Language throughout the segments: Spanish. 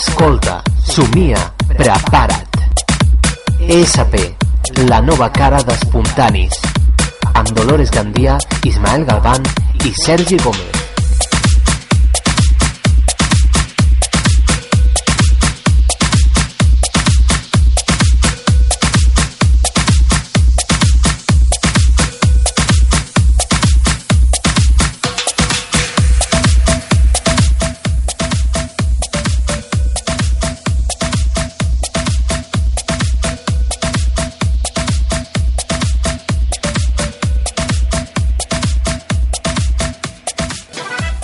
Escolta, somia, prepara't. ESP, la nova cara d'Espontanis. Amb Dolores Gandia, Ismael Galván i Sergi Gómez.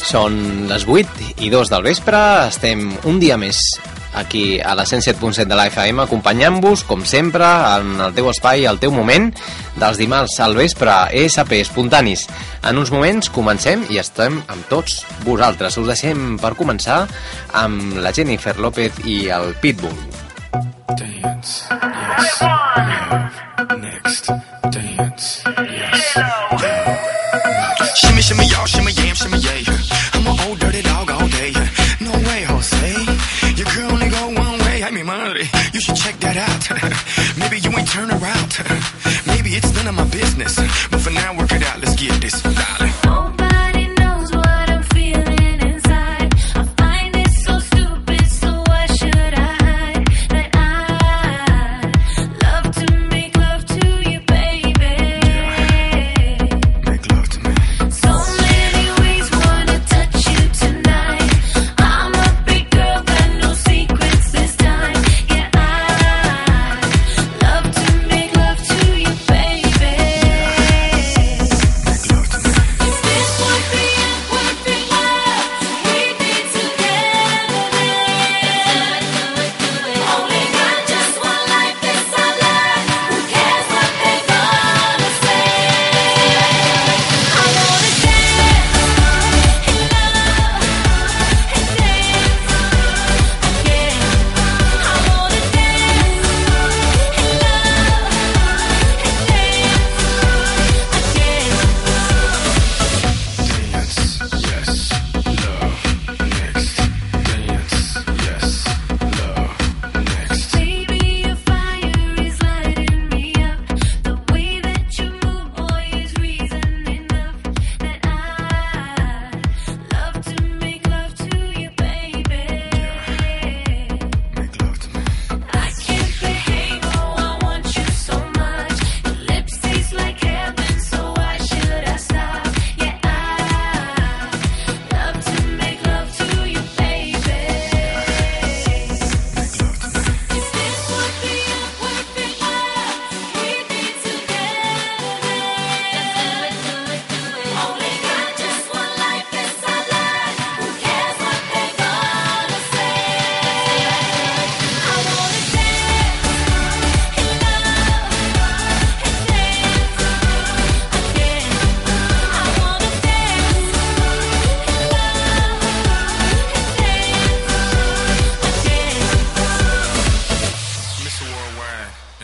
Són les 8 i 2 del vespre, estem un dia més aquí a la 107.7 de la FM acompanyant-vos, com sempre, en el teu espai, al teu moment, dels dimarts al vespre, ESP, espontanis. En uns moments comencem i estem amb tots vosaltres. Us deixem per començar amb la Jennifer López i el Pitbull. Dance, yes, next, dance, yes. Shimmy, shimmy, y'all, shimmy, yam, shimmy, yeah. Old dirty dog all day. No way, Jose. Your girl only go one way. I mean, money. You should check that out. Maybe you ain't turn around. Maybe it's none of my business. But for now, work it out. Let's get this,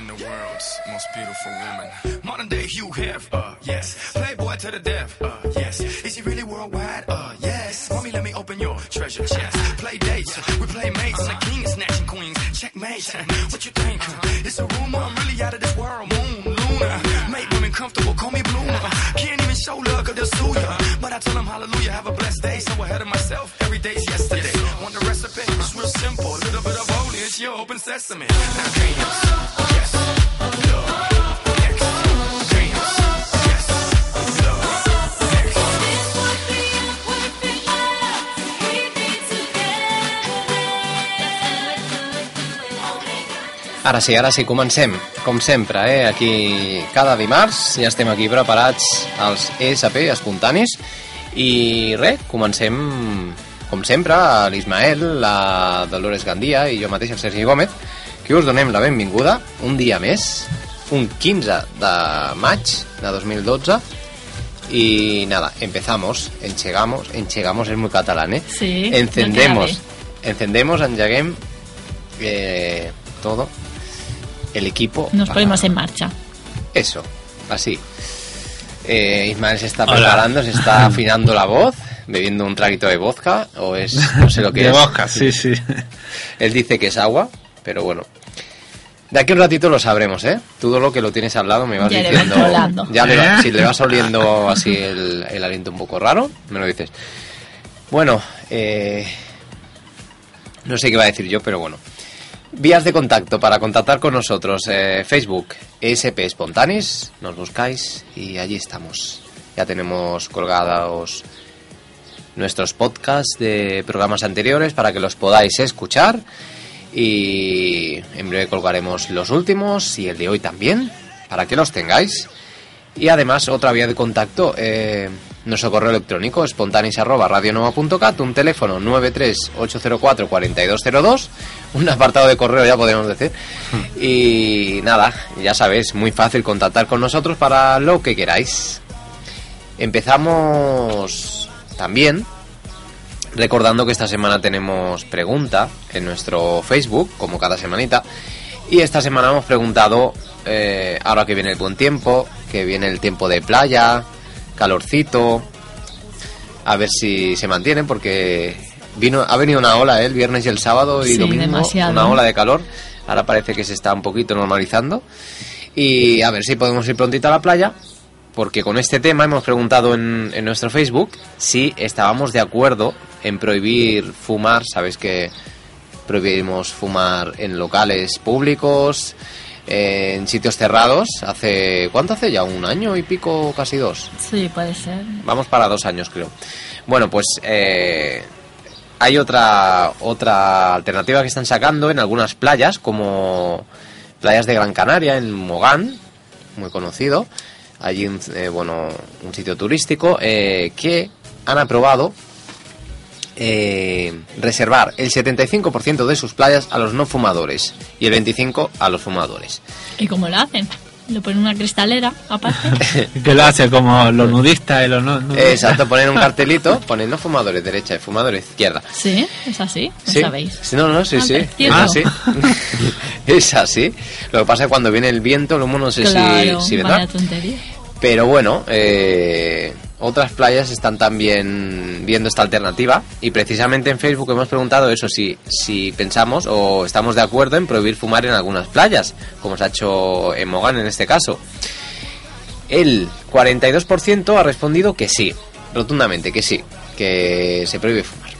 And the world's most beautiful woman. Modern day Hugh Hef, uh, yes. Playboy to the death, uh, yes. Is he really worldwide? Uh, yes. Mommy, let me open your treasure chest. Play dates, we play mates. I'm the king snatching queens. Checkmate. What you think? It's a rumor, I'm really out of this world. Moon, Luna. Make women comfortable, call me bloomer. Can't even show love, cause they'll sue ya. But I tell them hallelujah, have a blessed day. So ahead of myself, every day's yesterday. Want the recipe? It's real simple. A little bit of holy, it's your open sesame. Now dance, yes, love, Ara sí, ara sí, comencem. Com sempre, eh? Aquí cada dimarts ja estem aquí preparats els ESP espontanis i res, comencem com sempre, l'Ismael, la Dolores Gandia i jo mateix, el Sergi Gómez, que us donem la benvinguda un dia més, un 15 de maig de 2012 y nada, empezamos, enchegamos, enchegamos es muy catalán, ¿eh? Sí, no Encendemos, queda encendemos, engeguem eh, todo, el equipo. Nos ponemos en marcha. Eso, así. Eh, Ismael se está Hola. preparando, se está afinando la voz bebiendo un traguito de vodka o es no sé lo que de es. vodka, sí, sí. Él dice que es agua, pero bueno. De aquí a un ratito lo sabremos, ¿eh? Todo lo que lo tienes al lado me vas Ya le diciendo. vas hablando. Ya le va- ¿Eh? si le vas oliendo así el, el aliento un poco raro, me lo dices. Bueno, eh, no sé qué iba a decir yo, pero bueno. Vías de contacto para contactar con nosotros. eh, Facebook, ESP Spontanis, nos buscáis y allí estamos. Ya tenemos colgados nuestros podcasts de programas anteriores para que los podáis escuchar. Y en breve colgaremos los últimos y el de hoy también, para que los tengáis. Y además, otra vía de contacto, eh, nuestro correo electrónico, spontanis.radionova.cat, un teléfono 938044202, un apartado de correo ya podemos decir. Y nada, ya sabéis, muy fácil contactar con nosotros para lo que queráis. Empezamos también recordando que esta semana tenemos pregunta en nuestro Facebook, como cada semanita. Y esta semana hemos preguntado, eh, ahora que viene el buen tiempo, que viene el tiempo de playa, calorcito, a ver si se mantiene, porque vino, ha venido una ola ¿eh? el viernes y el sábado y Sí, domingo, demasiado. una ola de calor. Ahora parece que se está un poquito normalizando. Y a ver si podemos ir prontito a la playa, porque con este tema hemos preguntado en, en nuestro Facebook si estábamos de acuerdo en prohibir fumar. Sabes que prohibimos fumar en locales públicos, eh, en sitios cerrados. Hace ¿cuánto hace ya? Un año y pico, casi dos. Sí, puede ser. Vamos para dos años, creo. Bueno, pues eh, hay otra otra alternativa que están sacando en algunas playas, como playas de Gran Canaria, en Mogán, muy conocido. Allí, un, eh, bueno, un sitio turístico eh, que han aprobado eh, reservar el 75% de sus playas a los no fumadores y el 25% a los fumadores. ¿Y cómo lo hacen? Lo ponen en una cristalera, aparte. Que lo hace como los nudistas y los no nudistas. Exacto, ponen un cartelito, ponen no fumadores derecha y fumadores izquierda. sí, es así, lo Sí. sabéis. Sí, no, no, sí, Ah, sí. es así. Lo que pasa es que cuando viene el viento, el humo no sé claro, si, si vendrá. vaya tontería. Pero bueno, eh, otras playas están también viendo esta alternativa y precisamente en Facebook hemos preguntado eso, si, si pensamos o estamos de acuerdo en prohibir fumar en algunas playas, como se ha hecho en Mogán en este caso. El 42% ha respondido que sí, rotundamente que sí, que se prohíbe fumar.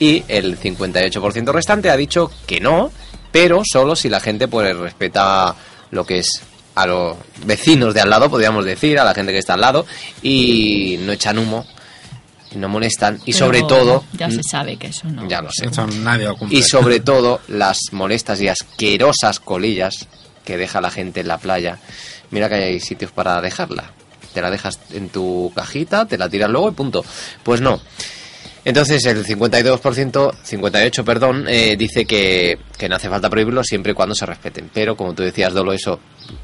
Y el 58% restante ha dicho que no, pero solo si la gente pues respeta lo que es a los vecinos de al lado, podríamos decir, a la gente que está al lado, y no echan humo, y no molestan, y Pero sobre todo, Ya se sabe que eso no. ya lo sé, nadie y sobre todo las molestas y asquerosas colillas que deja la gente en la playa. Mira que hay sitios para dejarla. Te la dejas en tu cajita, te la tiras luego y punto. Pues no. Entonces el 52%, 58 perdón, eh, dice que, que no hace falta prohibirlo siempre y cuando se respeten. Pero como tú decías, Dolo, eso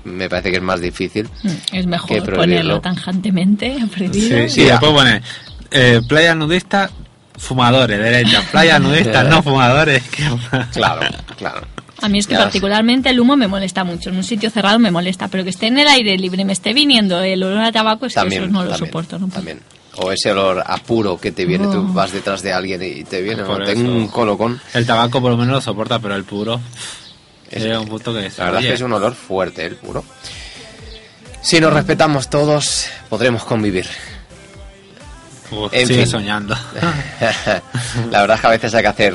me parece que es más difícil. Mm, Es mejor que ponerlo tangentemente, prohibido. Sí, sí, después pone eh, playa nudista, fumadores, derecha. Playa nudista, no fumadores. Claro, claro. A mí es que Ya. particularmente el humo me molesta mucho. En un sitio cerrado me molesta, pero que esté en el aire libre y me esté viniendo el olor a tabaco, es También, que eso no lo también, soporto. No también. O ese olor a puro que te viene, tú vas detrás de alguien y te viene, Por ¿no? tengo un colocón. El tabaco por lo menos lo soporta, pero el puro Es- un punto que se La verdad es que es un olor fuerte, el puro. Si nos respetamos todos, podremos convivir. Uf, en sigue fin. soñando. la verdad es que a veces hay que hacer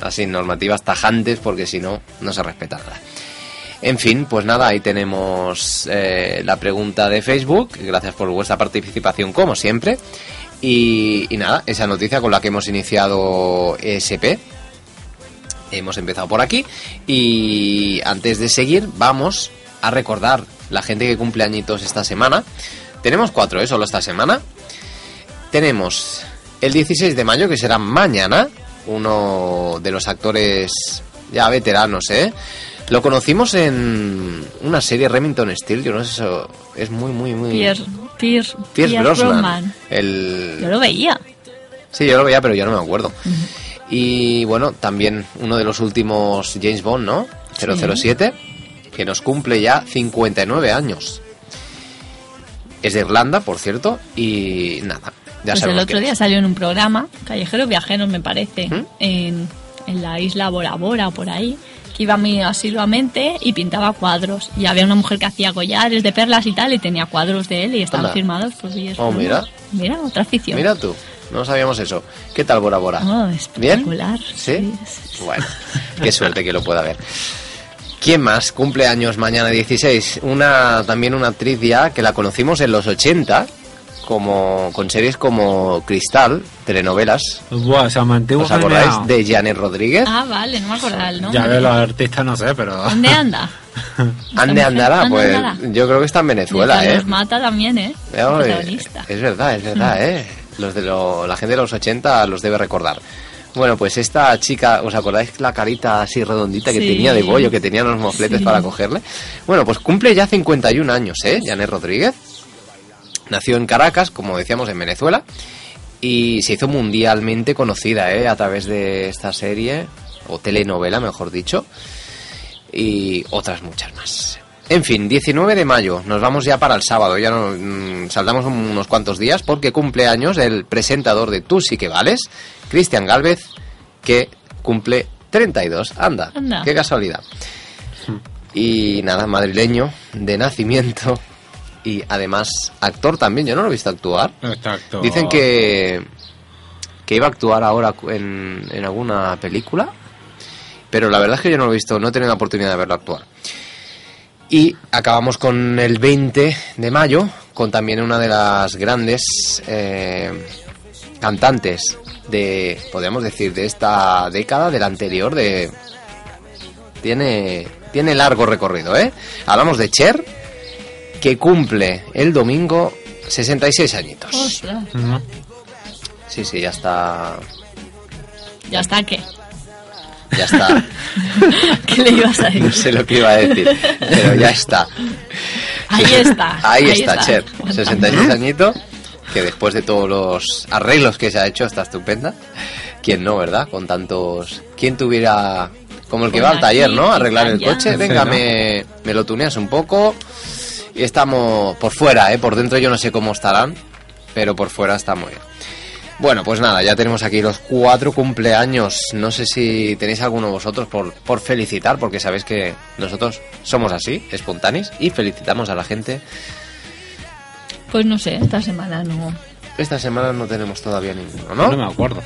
así normativas tajantes porque si no, no se respeta nada. En fin, pues nada, ahí tenemos eh, la pregunta de Facebook. Gracias por vuestra participación, como siempre. Y, y nada, esa noticia con la que hemos iniciado ESP. Hemos empezado por aquí. Y antes de seguir, vamos a recordar la gente que cumple añitos esta semana. Tenemos cuatro, ¿eh? Solo esta semana. Tenemos el 16 de mayo, que será mañana, uno de los actores ya veteranos, ¿eh? Lo conocimos en una serie Remington Steel, yo no sé, eso es muy, muy, muy... Pierce Brosnan. Brosnan. El... Yo lo veía. Sí, yo lo veía, pero yo no me acuerdo. Y bueno, también uno de los últimos James Bond, ¿no? 007, que nos cumple ya 59 años. Es de Irlanda, por cierto, y nada. Ya pues el otro día es. salió en un programa, Callejeros Viajeros me parece, ¿Mm? en, en la isla Bora Bora o por ahí, iba muy asiduamente y pintaba cuadros. Y había una mujer que hacía collares de perlas y tal, y tenía cuadros de él y estaban Anda. firmados por Villas Oh, mira. Mira, otra afición. Mira tú, no sabíamos eso. ¿Qué tal Bora Bora? Oh, ¿Bien? espectacular. ¿Sí? sí. Bueno, qué suerte que lo pueda ver. ¿Quién más cumple años mañana 16? Una, también una actriz ya que la conocimos en los 80, como, con series como Cristal, telenovelas. Buah, se mantuvo ¿Os acordáis de Janet Rodríguez? Ah, vale, no me acordaba el nombre. Ya de los artistas no sé, pero... ¿Dónde anda? Ande andará, ¿Dónde pues andará? yo creo que está en Venezuela, ¿eh? Carlos Mata también, ¿eh? Oye. Es verdad, es verdad, ¿eh? Los de lo- la gente de los 80 los debe recordar. Bueno, pues esta chica, ¿os acordáis la carita así redondita que Sí. tenía de bollo, que tenía los mofletes Sí. para cogerle? Bueno, pues cumple ya 51 años, ¿eh? Janet Rodríguez. Nació en Caracas, como decíamos, en Venezuela. Y se hizo mundialmente conocida, ¿eh? A través de esta serie, o telenovela, mejor dicho. Y otras muchas más. En fin, 19 de mayo, nos vamos ya para el sábado, ya no, mm, saltamos unos cuantos días porque cumple años el presentador de Tú sí que vales, Cristian Galvez, que cumple 32. Anda, Anda. qué casualidad. Y nada, madrileño de nacimiento y además actor también, yo no lo he visto actuar. Exacto. Dicen que, que iba a actuar ahora en, en alguna película, pero la verdad es que yo no lo he visto, no he tenido la oportunidad de verlo actuar. Y acabamos con el 20 de mayo, con también una de las grandes eh, cantantes de, podríamos decir, de esta década, de la anterior, de... Tiene, tiene largo recorrido, ¿eh? Hablamos de Cher, que cumple el domingo 66 añitos. Ostras, Ujú. Sí, sí, ya está. ya está, ¿qué? Ya está. ¿Qué le ibas a No decir? sé lo que iba a decir, pero ya está. Ahí está. Ahí, está, Cher. Aguantando. 66 añitos, que después de todos los arreglos que se ha hecho, está estupenda. ¿Quién no, verdad? Con tantos... ¿Quién tuviera... Como el que va al taller, ¿no? Arreglar el coche. Sí, Venga, ¿no? me, me lo tuneas un poco. Y estamos por fuera, ¿eh? Por dentro yo no sé cómo estarán, pero por fuera está muy bien. Bueno, pues nada, ya tenemos aquí los cuatro cumpleaños. No sé si tenéis alguno vosotros por, por felicitar, porque sabéis que nosotros somos así, espontáneos, y felicitamos a la gente. Pues no sé, esta semana no. Esta semana no tenemos todavía ninguno, No ¿no? me acuerdo.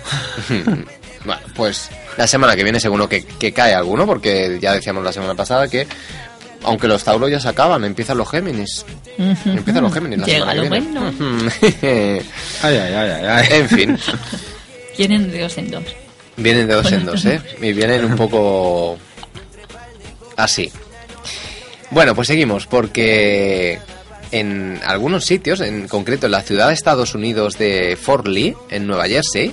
bueno, pues la semana que viene seguro que, que cae alguno, porque ya decíamos la semana pasada que, aunque los Tauros ya se acaban, empiezan los Géminis. Empiezan los Géminis la Llega semana lo que viene. bueno. Ay, ay, ay, ay. ay. en fin. Quieren de dos en dos. Vienen de dos en dos, ¿eh? Y vienen un poco así. Bueno, pues seguimos, porque en algunos sitios, en concreto en la ciudad de Estados Unidos de Fort Lee, en Nueva Jersey,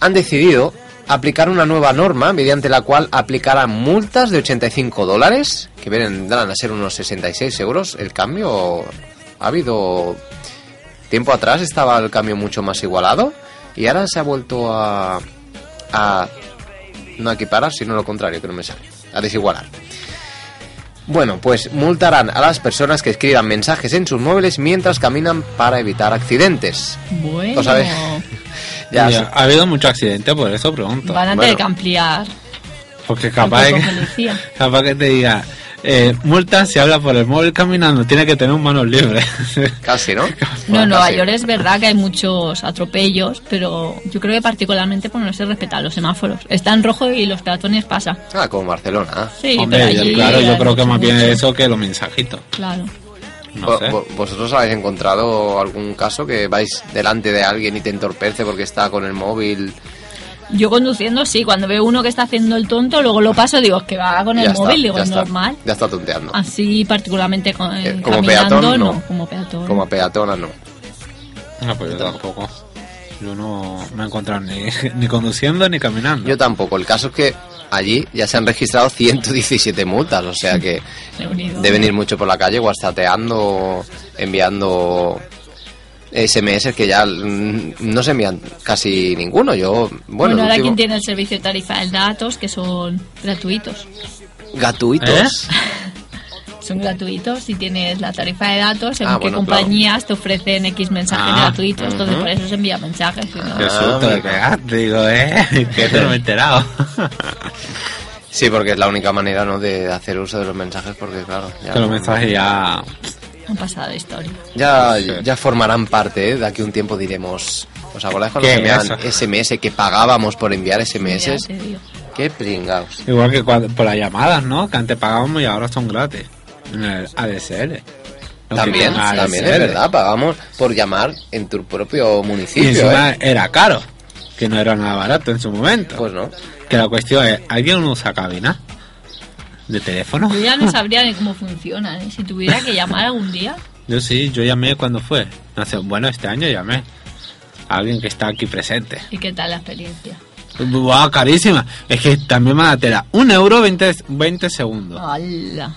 han decidido aplicar una nueva norma mediante la cual aplicarán multas de 85 dólares, que vendrán a ser unos 66 euros el cambio. Ha habido... Tiempo atrás estaba el cambio mucho más igualado y ahora se ha vuelto a... a no equiparar, sino lo contrario, que no me sale. A desigualar. Bueno, pues multarán a las personas que escriban mensajes en sus móviles mientras caminan para evitar accidentes. Bueno. ¿Lo sabes? Ya, ha ha habido mucho accidente, por eso pregunto. Van a Bueno. tener que ampliar. Porque capaz, que, capaz que te diga, eh, multa si habla por el móvil caminando, tiene que tener manos libres. casi, ¿no? No, en Nueva. York es verdad que hay muchos atropellos, pero yo creo que particularmente por no se respetan los semáforos. Está en rojo y los peatones pasan. Ah, como Barcelona. Sí, Hombre, pero yo- allí claro, yo creo que más bien eso que los mensajitos. Claro. No sé. ¿Vosotros habéis encontrado algún caso que vais delante de alguien y te entorpece porque está con el móvil? Yo conduciendo, sí, cuando veo uno que está haciendo el tonto, luego lo paso, digo, es que va con el Ya está, móvil, digo, es normal. Ya está tonteando. Así particularmente con, Eh, como caminando, peatón, no. como peatón. Como a peatona, no. No, pues yo tampoco. Yo no me he encontrado ni, ni conduciendo ni caminando. Yo tampoco. El caso es que allí ya se han registrado 117 multas, o sea que deben ir mucho por la calle whatsappeando, enviando SMS que ya mm, no se envían casi ninguno. Yo, bueno, ahora último- quien tiene el servicio de tarifa de datos, que son gratuitos. gratuitos. Son gratuitos si tienes la tarifa de datos, según Ah, qué bueno, compañías te ofrecen X mensajes Ah, gratuitos, entonces por eso se envía mensajes. si no- Qué Ah, susto pegaste, digo, ¿eh? Que no me he enterado. Sí, porque es la única manera, ¿no? De hacer uso de los mensajes, porque claro. Ya, que los mensajes ya... Han pasado de historia. Ya, Sí. ya formarán parte, ¿eh? De aquí a un tiempo diremos. ¿Os acordáis cuando ¿Qué se enviaban SMS que pagábamos por enviar SMS? Qué pringaos. Igual que cuando, por las llamadas, ¿no? Que antes pagábamos y ahora son gratis. En el ADSL. Lo También, también ADSL. es verdad, pagamos por llamar en tu propio Y municipio, encima ¿eh? era caro. Que no era nada barato en su momento. Pues no. Que la cuestión es, ¿alguien usa cabina? ¿De teléfono? Yo ya no sabría ni cómo funcionan. ¿eh? Si tuviera que llamar algún día, Yo sí, yo llamé cuando fue. No sé, bueno, este año llamé. A alguien que está aquí presente. ¿y qué tal la experiencia? Wow, carísima. Es que también me da tela. Un euro 20, 20 segundos. ¡Hala!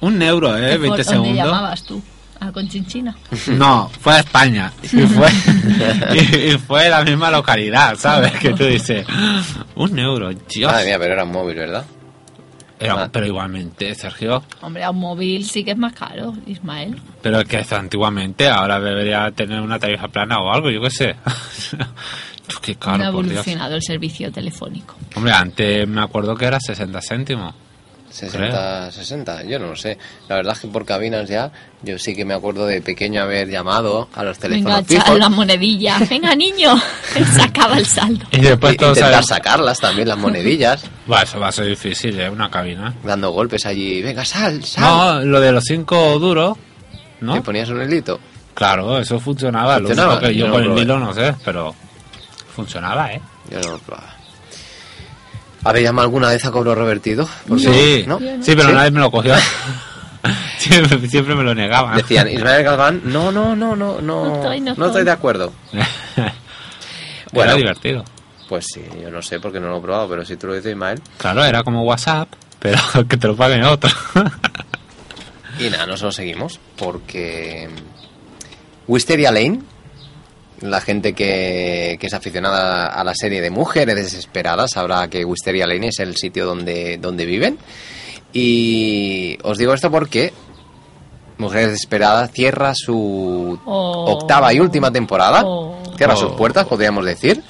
Un euro, eh, 20 ¿Dónde segundos. llamabas tú? ¿A Conchinchina? No, fue a España. Y fue, y, y fue la misma localidad, ¿sabes? Que tú dices, un euro, Dios. Madre mía, pero era un móvil, ¿verdad? Era- Ah. pero igualmente, Sergio. Hombre, a un móvil sí que es más caro, Ismael. Pero es que eso antiguamente, ahora debería tener una tarifa plana o algo, yo qué sé. qué no ha caro, por Dios. evolucionado el servicio telefónico. Hombre, antes me acuerdo que era 60 céntimos. 60, 60, yo no lo sé. La verdad es que por cabinas ya, yo sí que me acuerdo de pequeño haber llamado a los Venga, teléfonos echar fijos. la monedilla. Venga, niño. Sacaba el saldo. Y después todos intentar sacarlas también, las monedillas, Va, eso va a ser difícil, ¿eh? Una cabina. dando golpes allí. Venga, sal, sal. No, lo de los cinco duros, ¿no? Te ponías un hilito. Claro, eso funcionaba. Lo único que yo yo no con el hilo no sé, pero funcionaba, ¿eh? Yo no lo probaba. ¿Habéis llamado alguna vez a cobro revertido? Porque- Sí, ¿no? sí, pero ¿Sí? nadie me lo cogió. siempre, siempre me lo negaban. Decían, Ismael Galván, no, no, no, no, no, No estoy, no estoy estoy. de acuerdo. Era Bueno. divertido. Pues sí, yo no sé porque no lo he probado, pero si tú lo dices, Ismael. Claro, era como WhatsApp, pero que te lo paguen otro. Y nada, nosotros seguimos porque Wisteria Lane, la gente que, que es aficionada a la serie de mujeres desesperadas sabrá que Wisteria Lane es el sitio donde, donde viven. Y os digo esto porque Mujeres Desesperadas cierra su Oh. octava y última temporada. Oh. Cierra Oh. sus puertas, podríamos decir.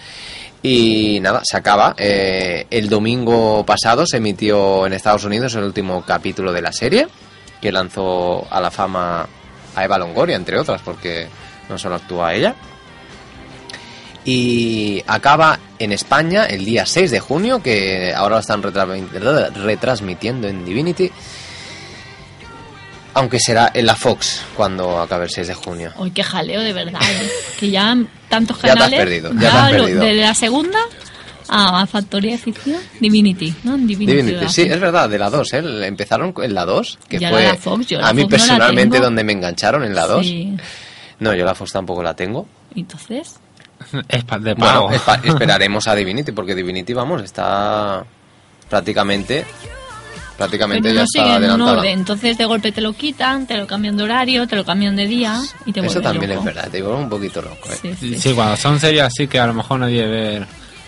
Y nada, se acaba. Eh, el domingo pasado se emitió en Estados Unidos el último capítulo de la serie, que lanzó a la fama a Eva Longoria, entre otras, porque no solo actúa ella. Y acaba en España el día 6 de junio, que ahora lo están retra- retransmitiendo en Divinity. Aunque será en la Fox cuando acabe el 6 de junio. Uy, qué jaleo, de verdad. ¿eh? Que ya tantos Ya te has canales. perdido, ya te has perdido. De la segunda a Factoría de Ficción, Divinity, ¿no? Divinity. Divinity, sí, es verdad, de la 2, ¿eh? Empezaron en la 2, que Ya fue la Fox, yo la a mí Fox no personalmente tengo. donde me engancharon en la 2. Sí. No, yo la Fox tampoco la tengo. Entonces, es pa- de pago. Bueno, espa- esperaremos a Divinity, porque Divinity, vamos, está prácticamente prácticamente pero ya no está adelantada. orden. Entonces de golpe te lo quitan, te lo cambian de horario, te lo cambian de día y te Eso también loco. es verdad, te vuelve un poquito loco. ¿eh? Sí, sí. Sí, cuando son series así que a lo mejor nadie ve,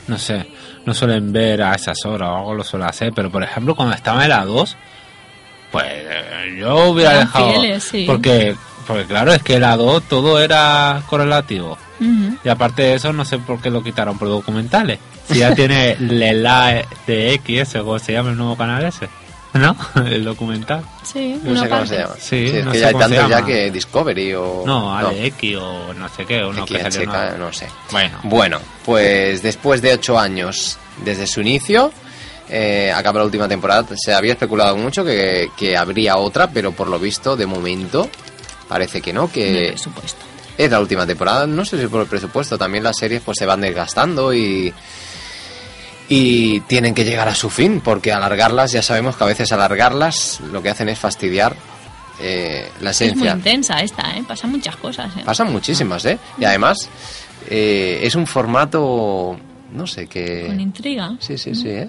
no sé, no suelen ver a esas horas o algo lo suele hacer, pero por ejemplo cuando estaba en la 2, pues eh, yo hubiera Eran dejado... fieles, sí. Porque, porque claro, es que la 2 todo era correlativo. Y aparte de eso, no sé por qué lo quitaron por documentales. Si ya tiene la de X, ese, o se llama el nuevo canal ese, ¿no? El documental. Sí, No una sé cómo se llama. Sí, es no que sé ya hay tantos que Discovery o... No, ADX o no sé qué, uno que XHK, salió nuevo. no sé. Bueno, Bueno, pues después de ocho años desde su inicio, eh, acaba la última temporada. Se había especulado mucho que, que habría otra, pero por lo visto, de momento, parece que no, que presupuesto. Es la última temporada. No sé si por el presupuesto, también las series pues se van desgastando y y tienen que llegar a su fin, porque alargarlas, ya sabemos que a veces alargarlas lo que hacen es fastidiar eh, la Es muy esencia. intensa esta, ¿eh? Pasan muchas cosas, ¿eh? Pasan muchísimas, ¿eh? Y además eh, es un formato, no sé, que... Con intriga. Sí, sí, sí, ¿eh?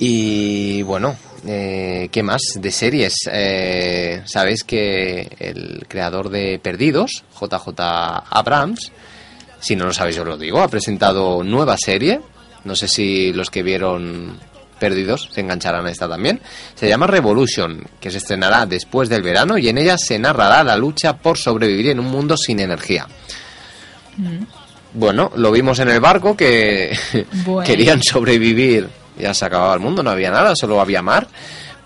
Y bueno, eh, ¿qué más de series? Eh, Sabéis que el creador de Perdidos, JJ Abrams, si no lo sabéis os lo digo, ha presentado nueva serie. No sé si los que vieron perdidos se engancharán a esta también. Se llama Revolution, que se estrenará después del verano y en ella se narrará la lucha por sobrevivir en un mundo sin energía. Bueno, lo vimos en el barco que Bueno. querían sobrevivir, ya se acababa el mundo, no había nada, solo había mar.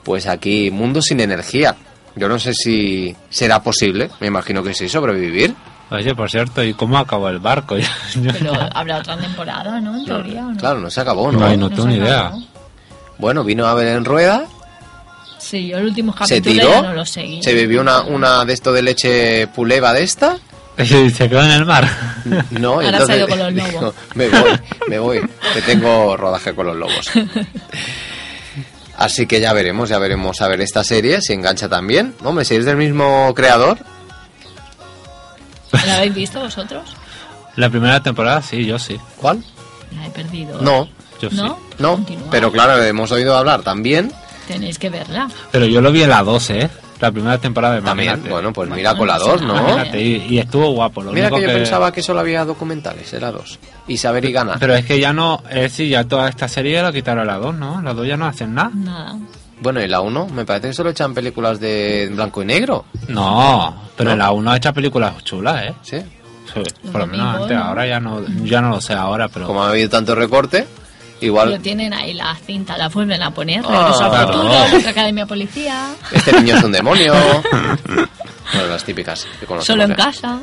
Pues aquí, mundo sin energía. Yo no sé si será posible, me imagino que sí, sobrevivir. Oye, por cierto, ¿y cómo acabó el barco? Pero habrá otra temporada, ¿no? En teoría, ¿o no? Claro, no se acabó, ¿no? No, hay no tengo se ni idea. acabó. Bueno, vino a ver en rueda, Sí, yo el último se capítulo tiró, ya no lo seguí. se bebió una, una de esto de leche puleva de esta. Y se quedó en el mar. No, y Ahora entonces se ha ido con los dijo, lobos. me voy, me voy, que tengo rodaje con los lobos. Así que ya veremos, ya veremos a ver esta serie, si engancha también. Hombre, si es del mismo creador, ¿La habéis visto vosotros? La primera temporada, sí, yo sí. ¿cuál? La he perdido. No, Yo sí. ¿No? no, Continúa. pero claro, hemos oído hablar también. Tenéis que verla. Pero yo lo vi en la 12, ¿eh? La primera temporada de También, bueno, pues mira con la no 2, sé ¿no? y, y estuvo guapo. Lo Mira único que yo pensaba que solo había documentales, era dos. Y saber y ganar. Pero es que ya no, es decir, ya toda esta serie la quitaron a la 2, ¿no? La 2 ya no hacen nada. Nada. Bueno, y la 1, me parece que solo echan películas de blanco y negro. No, pero No. la 1 ha hecho películas chulas, ¿eh? Sí. Sí, por lo menos antes, ahora ya no, ya no lo sé ahora, pero... Como ha habido tanto recorte, Igual tienen ahí la cinta, la vuelven a poner. Ah, Regreso claro. futuro, nuestra academia policía. este niño es un demonio. bueno, las típicas que conocemos. Solo en ya. casa.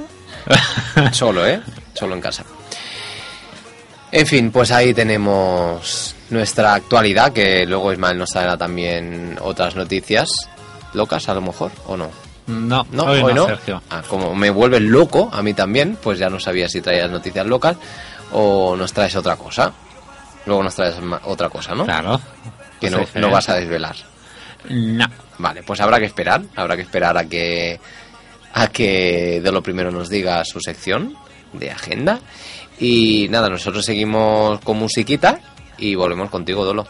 Solo, ¿eh? Solo en casa. En fin, pues ahí tenemos nuestra actualidad, que luego Ismael nos traerá también otras noticias locas, a lo mejor, ¿o no? No, No, hoy, hoy no, no. Sergio. Ah, como me vuelves loco, a mí también, pues ya no sabía si traías noticias locas o nos traes otra cosa. Luego nos traes otra cosa, ¿no? Claro. Que Pues no, no vas a desvelar. No. Vale, pues habrá que esperar, habrá que esperar a que a que de lo primero nos diga su sección de agenda y nada, nosotros seguimos con musiquita y volvemos contigo, Dolo.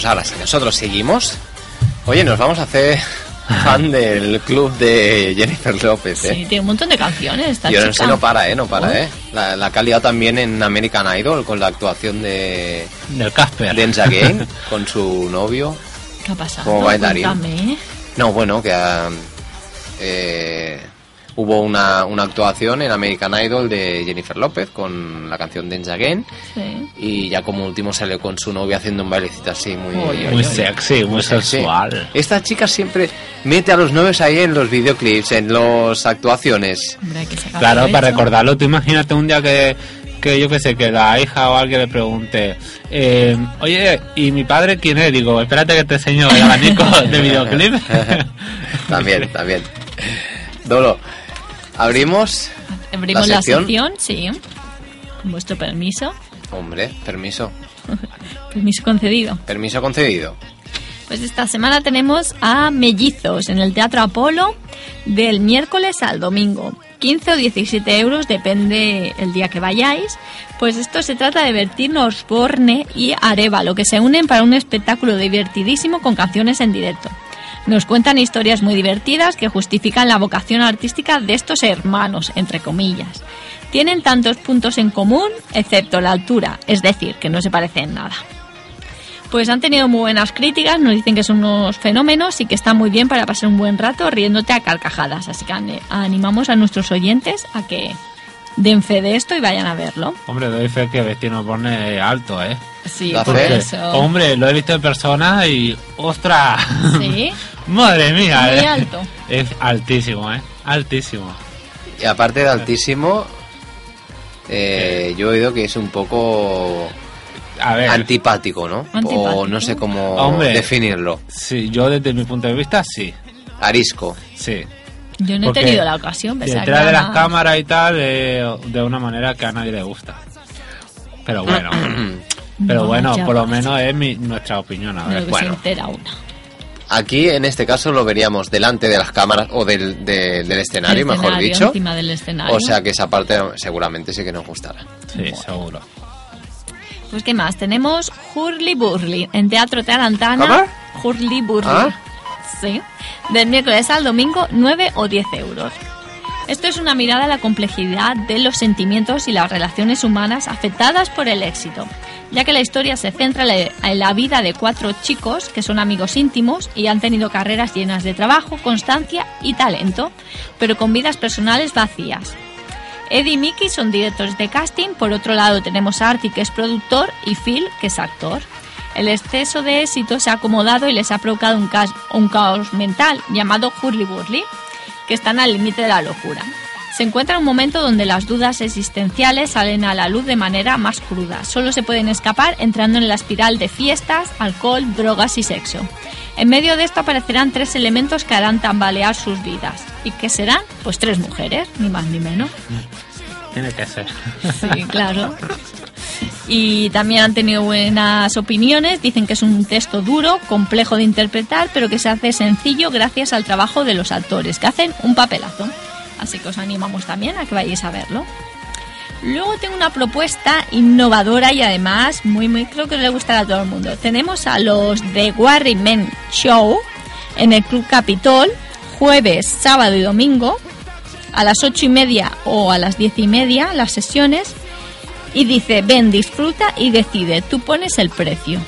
Pues ahora sí, nosotros seguimos. Oye, nos vamos a hacer fan del club de Jennifer López, ¿eh? Sí, tiene un montón de canciones esta Yo no sé, no para, ¿eh? No para, ¿eh? La, liado también en American Idol con la actuación de Del Casper. Dance Again con su novio. ¿Qué ha pasado? como bailarín. Cuéntame. No, bueno, que eh, hubo una, una actuación en American Idol de Jennifer López con la canción Dance Again Sí. y ya como último salió con su novia haciendo un bailecito así muy, Muy sexy, muy sexy. sensual. Esta chica siempre mete a los novios ahí en los videoclips, en las actuaciones. Hombre, Claro, para recordarlo, tú imagínate un día que, que yo que sé, que la hija o alguien le pregunte, eh, oye, ¿y mi padre quién es? Digo, espérate que te enseño el abanico de videoclip. también, también. Dolo, abrimos. Abrimos la la sección. sección, sí. Con vuestro permiso. Hombre, permiso. Permiso concedido. Permiso concedido. Pues esta semana tenemos a Mellizos en el Teatro Apolo del miércoles al domingo. 15 o 17 euros, depende el día que vayáis. Pues esto se trata de Bertino Osborne y Arevalo, que se unen para un espectáculo divertidísimo con canciones en directo. Nos cuentan historias muy divertidas que justifican la vocación artística de estos hermanos, entre comillas. Tienen tantos puntos en común, excepto la altura, es decir, que no se parecen en nada. Pues han tenido muy buenas críticas, nos dicen que son unos fenómenos y que están muy bien para pasar un buen rato riéndote a carcajadas. Así que animamos a nuestros oyentes a que den fe de esto y vayan a verlo. Hombre, doy fe que Vestino pone alto, ¿eh? Sí, ¿Da por fe? eso. Hombre, lo he visto en persona y ¡ostras! Sí, Madre mía, muy ¿eh? alto. Es altísimo, ¿eh? Altísimo. Y aparte de altísimo, eh, yo he oído que es un poco A ver, antipático, ¿no? O Antipático. no sé cómo Hombre. definirlo. sí, yo desde mi punto de vista, sí. Arisco. Sí. Yo no he Porque tenido la ocasión. Detrás de las cámaras y tal, eh, de una manera que a nadie le gusta. Pero bueno, pero No, bueno, por lo menos es mi, nuestra opinión. A ver, bueno. se entera una. Aquí, en este caso, lo veríamos delante de las cámaras o del, de- del escenario, mejor dicho. Encima del escenario. O sea que esa parte seguramente sí que nos gustará. sí, seguro. Pues qué más, tenemos Hurly Burly en Teatro Tarantana. ¿Cómo? Hurly Burly. ¿Ah? Sí. Del miércoles al domingo, 9 o 10 euros. Esto es una mirada a la complejidad de los sentimientos y las relaciones humanas afectadas por el éxito, ya que la historia se centra en la- vida de cuatro chicos que son amigos íntimos y han tenido carreras llenas de trabajo, constancia y talento, pero con vidas personales vacías. Eddie y Mickey son directores de casting, por otro lado tenemos a Artie que es productor y Phil que es actor. El exceso de éxito se ha acomodado y les ha provocado un, caos mental llamado Hurly Burly, que están al límite de la locura. Se encuentra en un momento donde las dudas existenciales salen a la luz de manera más cruda. Solo se pueden escapar entrando en la espiral de fiestas, alcohol, drogas y sexo. En medio de esto aparecerán tres elementos que harán tambalear sus vidas. ¿Y qué serán? Pues tres mujeres, ni más ni menos. Tiene que ser. Sí, claro. Y también han tenido buenas opiniones. Dicen que es un texto duro, complejo de interpretar, pero que se hace sencillo gracias al trabajo de los actores, que hacen un papelazo. Así que os animamos también a que vayáis a verlo. Luego tengo una propuesta innovadora y además muy, muy, creo que le gustará a todo el mundo. Tenemos a los The Warry Men Show en el Club Capitol, jueves, sábado y domingo, a las ocho y media o a las diez y media las sesiones y dice ven disfruta y decide tú pones el precio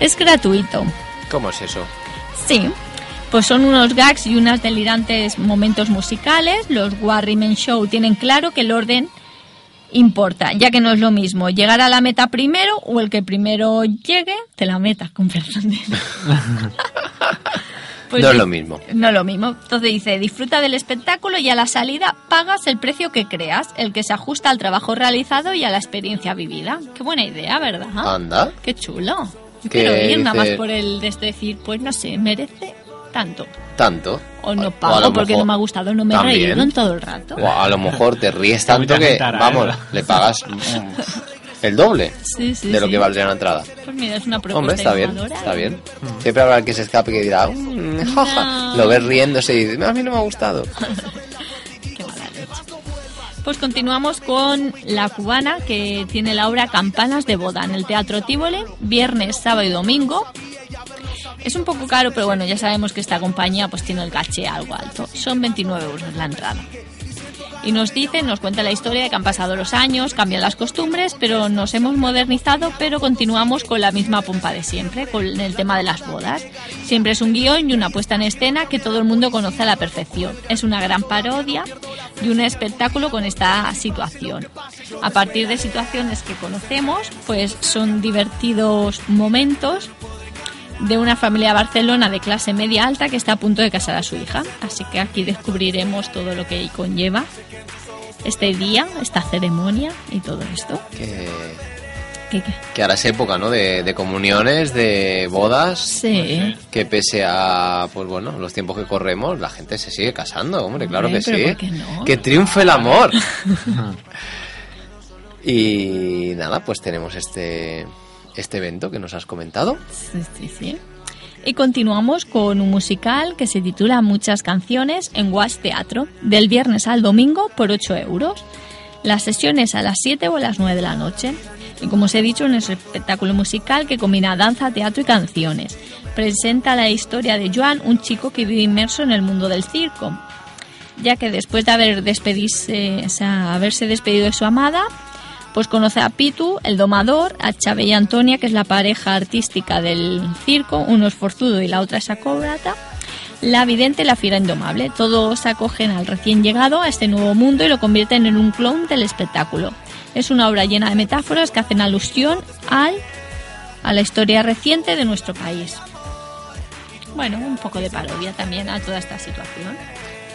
es gratuito. ¿Cómo es eso? sí pues son unos gags y unos delirantes momentos musicales. Los Warrimen Show tienen claro que el orden importa ya que no es lo mismo llegar a la meta primero o el que primero llegue te la meta con perdón de- Pues no es lo mismo. no es lo mismo. Entonces dice, disfruta del espectáculo y a la salida pagas el precio que creas, el que se ajusta al trabajo realizado y a la experiencia vivida. Qué buena idea, ¿verdad? Anda. Qué chulo. Yo ¿Qué quiero ir nada más por el de esto decir, pues no sé, merece tanto. Tanto. O no pago lo porque mejor- no me ha gustado, no me he También. reído en todo el rato. O a lo mejor te ríes tanto que, vamos, le pagas el doble Sí, sí, de lo sí. que valdría una entrada. Pues mira, es una propuesta Hombre, está bien, está bien. Siempre habrá el que se escape y que dirá, "Mm, jaja", No. lo ves riéndose y dice, a mí no me ha gustado. Qué mala leche. Pues continuamos con La Cubana, que tiene la obra Campanas de Boda en el Teatro Tívoli, viernes, sábado y domingo. Es un poco caro, pero bueno, ya sabemos que esta compañía pues tiene el caché algo alto. Son 29 euros la entrada. Y nos dice, nos cuenta la historia de que han pasado los años, cambian las costumbres, pero nos hemos modernizado, pero continuamos con la misma pompa de siempre, con el tema de las bodas. Siempre es un guion y una puesta en escena que todo el mundo conoce a la perfección. Es una gran parodia y un espectáculo con esta situación. A partir de situaciones que conocemos, pues son divertidos momentos de una familia Barcelona de clase media alta que está a punto de casar a su hija. Así que aquí descubriremos todo lo que conlleva este día, esta ceremonia y todo esto. Que, ¿Qué, qué? que ahora es época, ¿no? De, de comuniones, de bodas. Sí. Que pese a, pues bueno, los tiempos que corremos, la gente se sigue casando, hombre, claro Hombre, que sí. ¿por qué no? Que triunfe el amor. y nada, pues tenemos este, este evento que nos has comentado. Sí, sí, sí. Y continuamos con un musical que se titula Muchas canciones en Watch Teatro, del viernes al domingo por 8 euros. Las sesiones a las 7 o a las 9 de la noche. Y como os he dicho, es un espectáculo musical que combina danza, teatro y canciones. Presenta la historia de Joan, un chico que vive inmerso en el mundo del circo, ya que después de haber despedirse, o sea, haberse despedido de su amada, pues conoce a Pitu, el domador, a Chave y Antonia, que es la pareja artística del circo, uno es forzudo y la otra es acóbata, la vidente y la fiera indomable. Todos acogen al recién llegado a este nuevo mundo y lo convierten en un clown del espectáculo. Es una obra llena de metáforas que hacen alusión al, a la historia reciente de nuestro país. Bueno, un poco de parodia también a toda esta situación.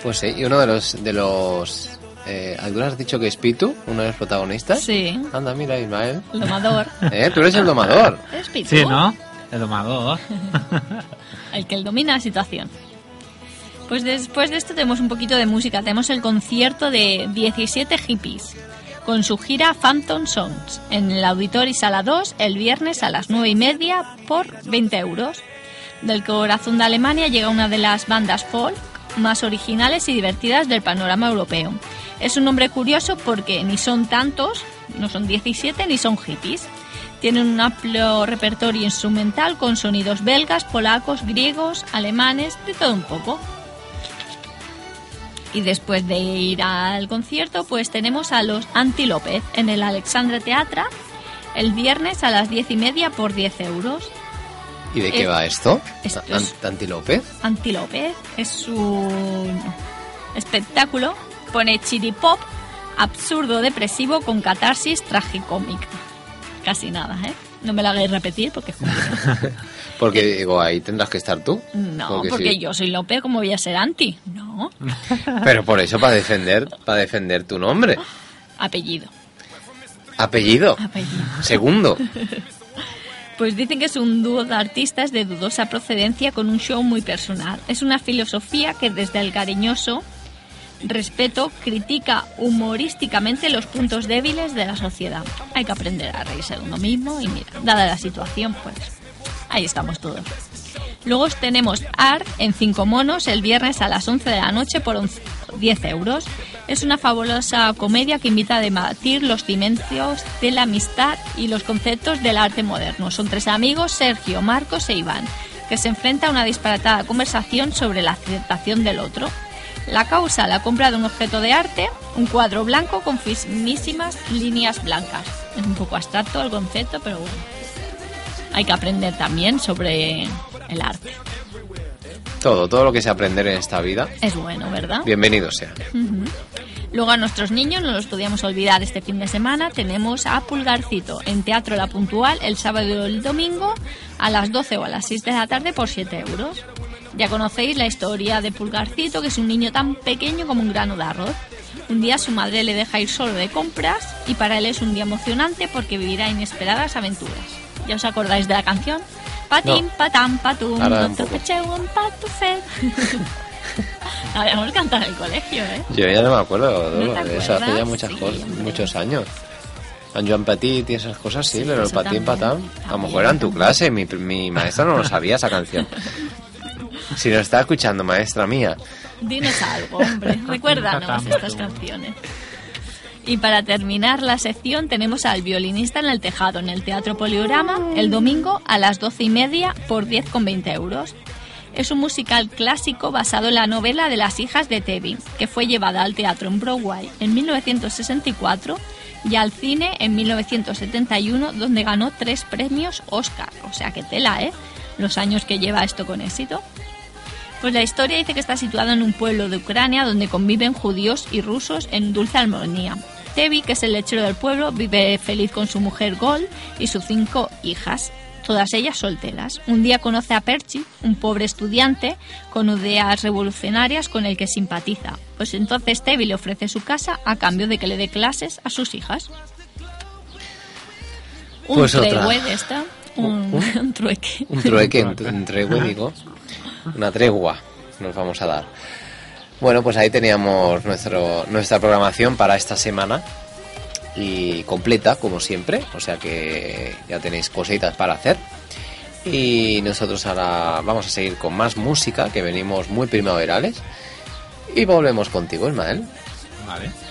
Pues sí, y uno de los... De los eh, ¿Alguna has dicho que es Pitu, uno de los protagonistas? Sí, Anda, mira, Ismael. el domador. Eh, tú eres el domador. ¿Es Pitu? Sí, ¿no? El domador. el que domina la situación. Pues después de esto tenemos un poquito de música. Tenemos el concierto de 17 hippies con su gira Phantom Songs en el Auditorio Sala 2 el viernes a las 9 y media por 20 euros. Del corazón de Alemania llega una de las bandas folk más originales y divertidas del panorama europeo. Es un nombre curioso porque ni son tantos, no son 17 ni son hippies. Tienen un amplio repertorio instrumental con sonidos belgas, polacos, griegos, alemanes, de todo un poco. Y después de ir al concierto, pues tenemos a los Anti López en el Alexandra Teatra el viernes a las 10 y media por 10 euros. ¿Y de qué Eh, va esto? esto es- ¿Anti López? Anti López es un espectáculo, pone chiripop, absurdo depresivo con catarsis tragicómica. Casi nada, ¿eh? No me la hagáis repetir porque es. Porque digo, ahí tendrás que estar tú. No, porque, sí. yo soy López, ¿cómo voy a ser anti? No, Pero por eso, para defender, para defender tu nombre. apellido, Apellido. apellido. Segundo. Pues dicen que es un dúo de artistas de dudosa procedencia con un show muy personal. Es una filosofía que desde el cariñoso respeto critica humorísticamente los puntos débiles de la sociedad. Hay que aprender a reírse de uno mismo y mira, dada la situación, pues ahí estamos todos. Luego tenemos AR en 5 monos el viernes a las 11 de la noche por 11 10 euros. Es una fabulosa comedia que invita a debatir los cimientos de la amistad y los conceptos del arte moderno. Son tres amigos, Sergio, Marcos e Iván, que se enfrentan a una disparatada conversación sobre la aceptación del otro. La causa, la compra de un objeto de arte, un cuadro blanco con finísimas líneas blancas. Es un poco abstracto el concepto, pero bueno. Hay que aprender también sobre el arte. Todo, todo lo que se aprender en esta vida, Es bueno, ¿verdad? bienvenido sea. Luego a nuestros niños no los podíamos olvidar este fin de semana. Tenemos a Pulgarcito en Teatro La Puntual el sábado y el domingo a las 12 o a las 6 de la tarde por 7 euros. Ya conocéis la historia de Pulgarcito, que es un niño tan pequeño como un grano de arroz. Un día su madre le deja ir solo de compras y para él es un día emocionante porque vivirá inesperadas aventuras. ¿Ya os acordáis de la canción? Patín, No. patam, patum, Ahora pecheu, patufet. La habíamos cantado en el colegio, ¿eh? Yo ya no me acuerdo ¿No eso, hace ya muchas Sí, cosas, hombre. muchos años. Joan Petit y esas cosas sí, Sí, pero el patín también, patán, a lo también, mejor era en tu también. clase, mi, mi maestra no lo sabía esa canción. Si nos está escuchando, maestra mía, Dinos algo, hombre. Recuérdanos estas canciones. Y para terminar la sección tenemos al violinista en el tejado en el Teatro Poliorama el domingo a las doce y media por 10,20 euros. Es un musical clásico basado en la novela de las hijas de Tevin, que fue llevada al teatro en Broadway en 1964 y al cine en 1971, donde ganó tres premios Oscar. O sea que tela, ¿eh? Los años que lleva esto con éxito. Pues la historia dice que está situada en un pueblo de Ucrania donde conviven judíos y rusos en dulce armonía. Tevi, que es el lechero del pueblo, vive feliz con su mujer Gol y sus cinco hijas, todas ellas solteras. Un día conoce a Perchi, un pobre estudiante con ideas revolucionarias con el que simpatiza. Pues entonces Tevi le ofrece su casa a cambio de que le dé clases a sus hijas. Un Pues otra. tregüe de esta, un, Un- un trueque. Un trueque, un, un tregua, digo. Una tregua nos vamos a dar. Bueno, pues ahí teníamos nuestro, nuestra programación para esta semana. Y completa, como siempre. O sea que ya tenéis cositas para hacer. Y nosotros ahora vamos a seguir con más música, que venimos muy primaverales. Y volvemos contigo, Ismael. Vale.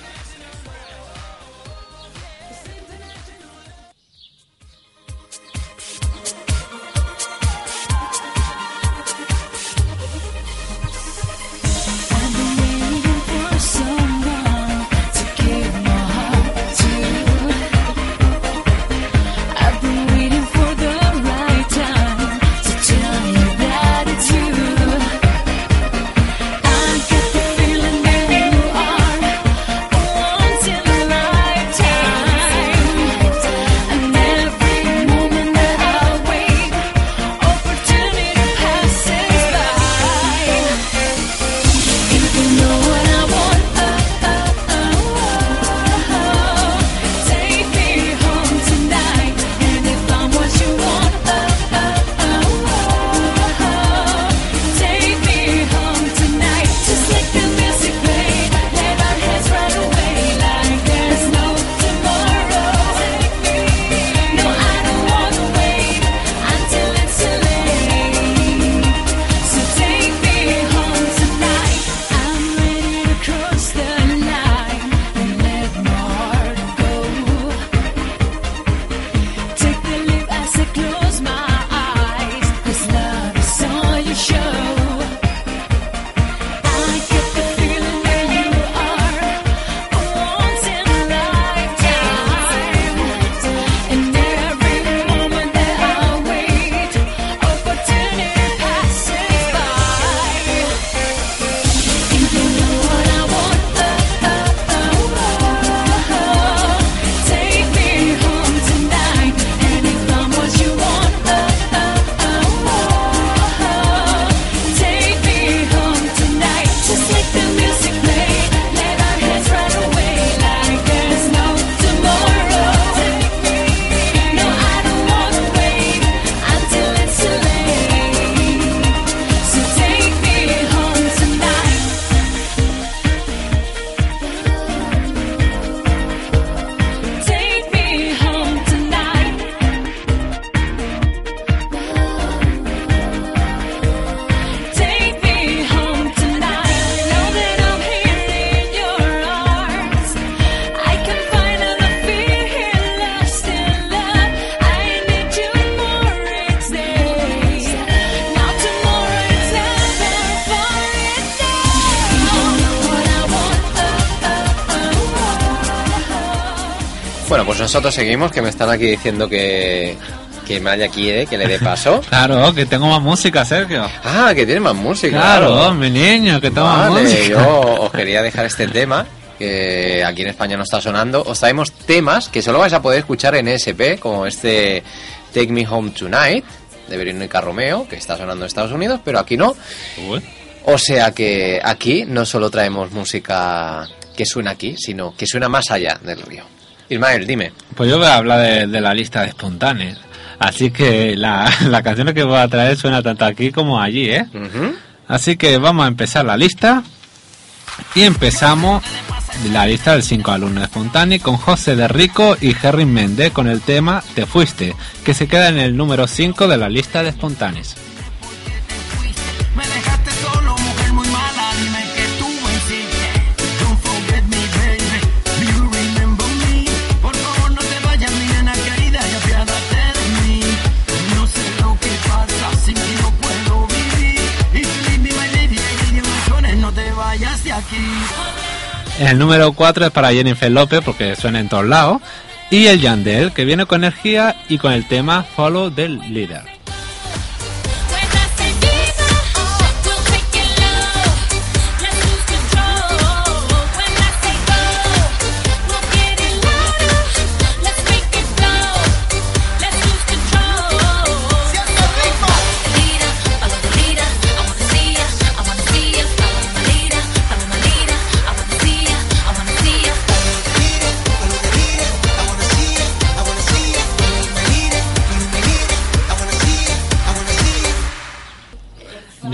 Bueno, pues nosotros seguimos, que me están aquí diciendo que, que Maya quiere que le dé paso. Claro, que tengo más música, Sergio. Ah, que tiene más música. Claro, mi niño, que tengo más Vale, música. yo os quería dejar este tema que aquí en España no está sonando. Os traemos temas que solo vais a poder escuchar en ESP, como este Take Me Home Tonight de Verónica Romeo, que está sonando en Estados Unidos, pero aquí no. Uy, O sea que aquí no solo traemos música que suena aquí, sino que suena más allá del río. Ismael, dime. Pues yo voy a hablar de, de la lista de espontáneos. Así que la, la canción que voy a traer suena tanto aquí como allí, ¿eh? Así que vamos a empezar la lista. Y empezamos la lista del 5 alumnos espontáneos con José de Rico y Henry Méndez con el tema Te Fuiste, que se queda en el número 5 de la lista de espontáneos. El número 4 es para Jennifer López porque suena en todos lados. Y el Yandel, que viene con energía y con el tema Follow the Leader.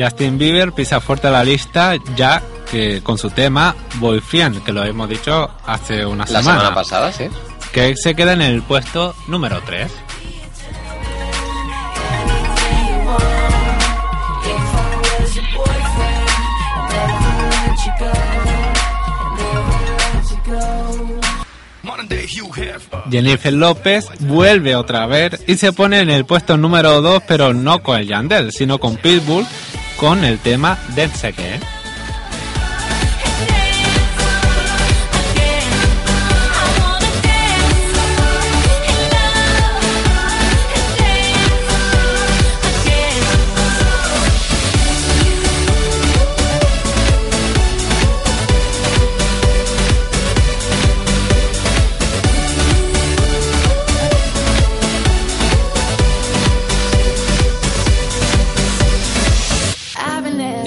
Justin Bieber pisa fuerte la lista ya que con su tema Boyfriend, que lo hemos dicho hace una La semana, semana pasada, sí. que se queda en el puesto número 3. Modern day Hugh Hefner. Jennifer López vuelve otra vez y se pone en el puesto número 2, pero no con el Yandel, sino con Pitbull, con el tema Dance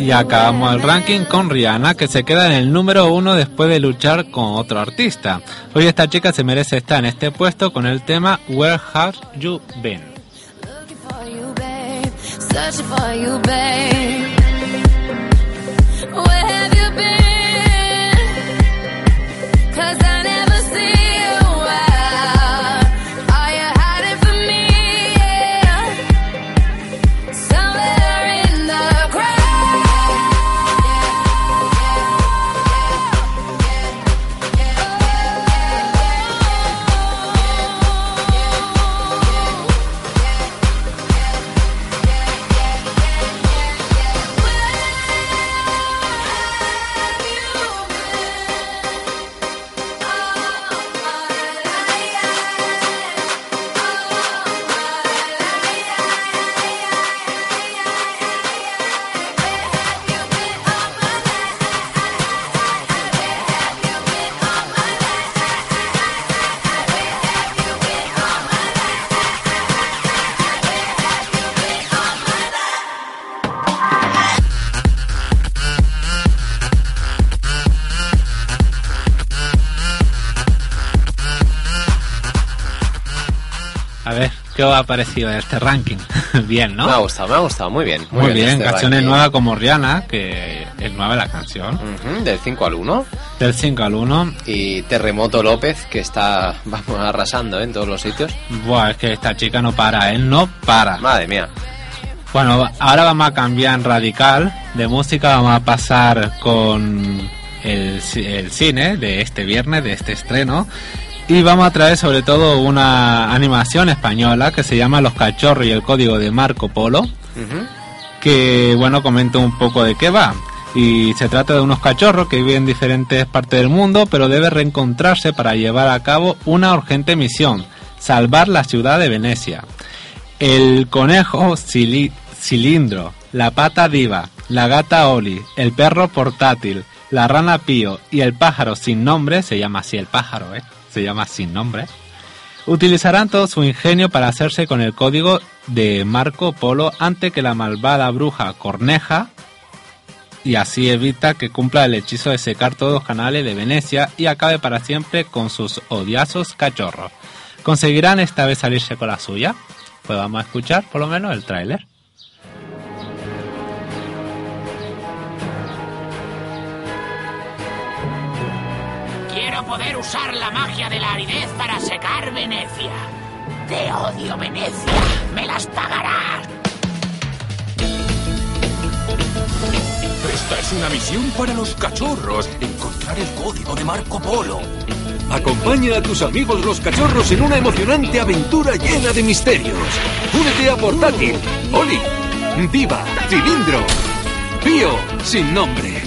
Y acabamos el ranking con Rihanna, que se queda en el número uno después de luchar con otro artista. Hoy esta chica se merece estar en este puesto con el tema Where Have You Been. ¿Qué os ha parecido este ranking? bien, ¿no? Me ha gustado, me ha gustado, muy bien. Muy, bien, este canciones ranking. nuevas como Rihanna, que es nueva la canción. Del 5 al 1. Del 5 al 1. Y Terremoto López, que está, vamos, arrasando ¿eh? en todos los sitios. Buah, es que esta chica no para, él no para. Madre mía. Bueno, ahora vamos a cambiar radical de música, vamos a pasar con el cine de este viernes, de este estreno. Y vamos a traer sobre todo una animación española que se llama Los cachorros y el código de Marco Polo. Que bueno comento un poco de qué va. Y se trata de unos cachorros que viven en diferentes partes del mundo pero deben reencontrarse para llevar a cabo una urgente misión salvar la ciudad de Venecia. El conejo cili- cilindro la pata diva la gata Oli el perro portátil la rana Pío y el pájaro sin nombre se llama así el pájaro eh se llama sin nombre Utilizarán todo su ingenio para hacerse con el código de Marco Polo antes que la malvada bruja Corneja y así evita que cumpla el hechizo de secar todos los canales de Venecia y acabe para siempre con sus odiosos cachorros. ¿Conseguirán esta vez salirse con la suya? Pues vamos a escuchar por lo menos el tráiler. Usar la magia de la aridez para secar Venecia. Te odio, Venecia. Me las pagarás. Esta es una misión para los cachorros. Encontrar el código de Marco Polo. Acompaña a tus amigos los cachorros en una emocionante aventura llena de misterios. Únete a Portátil, Oli, Diva, Cilindro, Pío, sin nombre.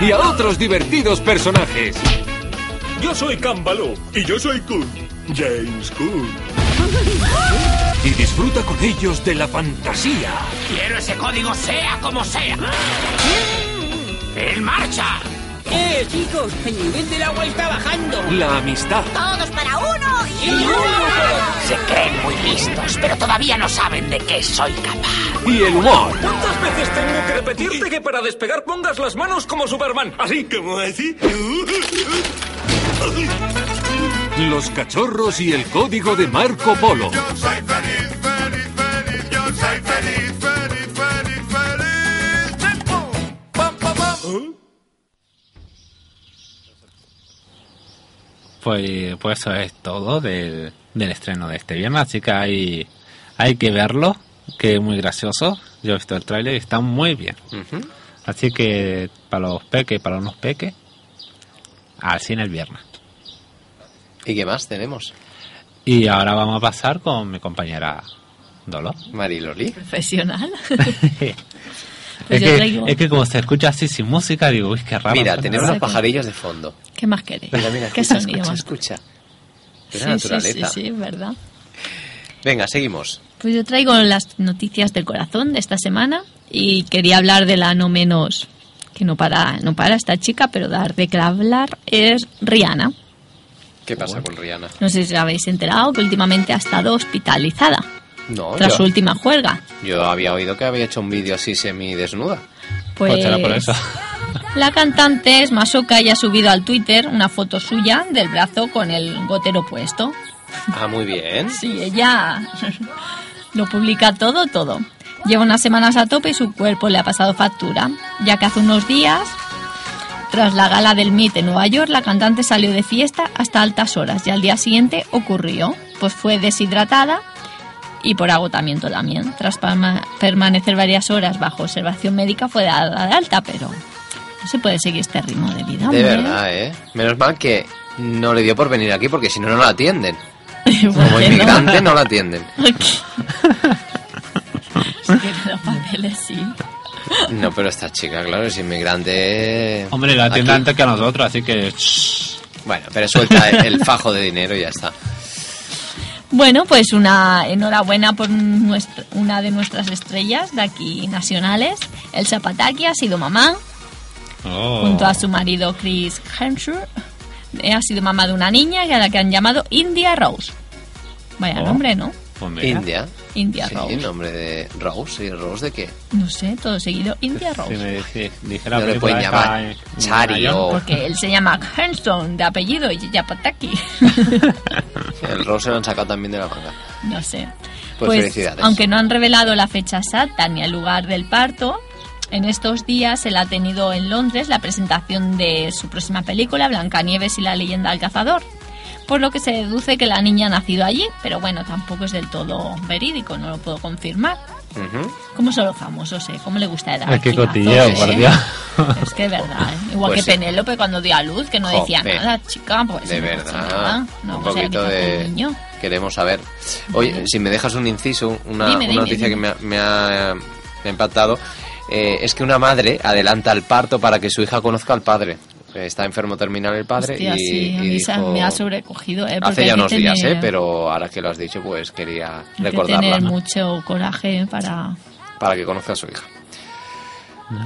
y a otros divertidos personajes. Yo soy Cambalú. Y yo soy Cool. James Cool. Y disfruta con ellos de la fantasía, Quiero ese código sea como sea. ¡En marcha! ¡Eh, chicos! El nivel del agua está bajando. la amistad Todos para uno y Se creen muy listos, pero todavía no saben de qué soy capaz. y el humor. ¿Cuántas veces tengo que repetirte que para despegar pongas las manos como Superman? Así, como así. Los cachorros y el código de Marco Polo. Soy feliz, feliz, feliz, yo soy feliz, feliz, feliz, feliz. Tiempo. Pam, pam, pam. Pues, pues eso es todo del, del estreno de este viernes, así que hay, hay que verlo, que es muy gracioso. Yo he visto el tráiler y está muy bien. Así que para los peques, para unos peques, al cine el viernes. ¿Y qué más tenemos? Y ahora vamos a pasar con mi compañera Dolor. Mariloli. Profesional. es, Pues yo que, traigo- es que como se escucha así sin música, digo, uy, qué raro. Mira, tenemos los pajarillos de fondo. ¿Qué más queréis? Mira, mira, ¿Qué escucha, sonido escucha, escucha. Es la Sí, sí, sí, naturaleza. sí, verdad. Venga, seguimos. Pues yo traigo las noticias del corazón de esta semana y quería hablar de la no menos que no para, no para esta chica, pero dar de qué hablar es Rihanna. ¿Qué pasa con Rihanna? No sé si habéis enterado que últimamente ha estado hospitalizada No, tras yo, su última juerga. yo había oído que había hecho un vídeo así semi-desnuda. Pues Pues eso. la cantante es Masoka y ha subido al Twitter una foto suya del brazo con el gotero puesto. Ah, muy bien. Sí, ella lo publica todo, todo. Lleva unas semanas a tope y su cuerpo le ha pasado factura, ya que hace unos días, tras la gala del MIT en Nueva York, la cantante salió de fiesta hasta altas horas y al día siguiente ocurrió, pues fue deshidratada y por agotamiento también. Tras perma- permanecer varias horas bajo observación médica fue dada de alta, pero no se puede seguir este ritmo de vida. De hombre. verdad, ¿eh? Menos mal que no le dio por venir aquí porque si no, no la atienden. ¿Por Como inmigrante no la atienden. Es que los papeles sí. No, pero esta chica, claro, es inmigrante. Hombre, la Aquí. antes que a nosotros, así que... Bueno, pero suelta el fajo de dinero y ya está. Bueno, pues una enhorabuena por nuestra- una de nuestras estrellas de aquí nacionales. Elsa Pataki ha sido mamá Oh. junto a su marido Chris Hemsworth. Eh, Ha sido mamá de una niña y a la que han llamado India Rose. Vaya Oh. nombre, ¿no? Pues. India. India Sí, Rose. nombre de Rose. ¿Y Rose de qué? No sé, todo seguido. India Si Rose. me dice- dijera No le pueden llamar Chari o- Porque él se llama Henston de apellido y ella Pataki. El Rose se lo han sacado también de la manga. No sé. Pues felicidades. Aunque no han revelado la fecha exacta ni el lugar del parto, en estos días él ha tenido en Londres la presentación de su próxima película, Blancanieves y la leyenda del cazador. Por lo que se deduce que la niña ha nacido allí, pero bueno, tampoco es del todo verídico, no lo puedo confirmar. Ujú. ¿Cómo son los famosos, eh? ¿Cómo le gusta dar qué chingazos, cotilleo, eh? por Dios. Es que es verdad, ¿eh? Igual Pues que sí. Penélope cuando dio a luz, que no decía nada, chica, pues De no verdad. nada, no un poquito de. niño. Queremos saber. Oye, si me dejas un inciso, una, Dime, una dime, noticia dime. que me ha, me ha, me ha impactado. eh, es que una madre adelanta el parto para que su hija conozca al padre. Eh, Está enfermo terminal el padre Hostia, y, sí, y dijo- me ha sobrecogido, ¿eh? Hace ya unos días, tener- ¿eh? Pero ahora que lo has dicho, pues quería Hay que recordarla tener mucho coraje para... para que conozca a su hija.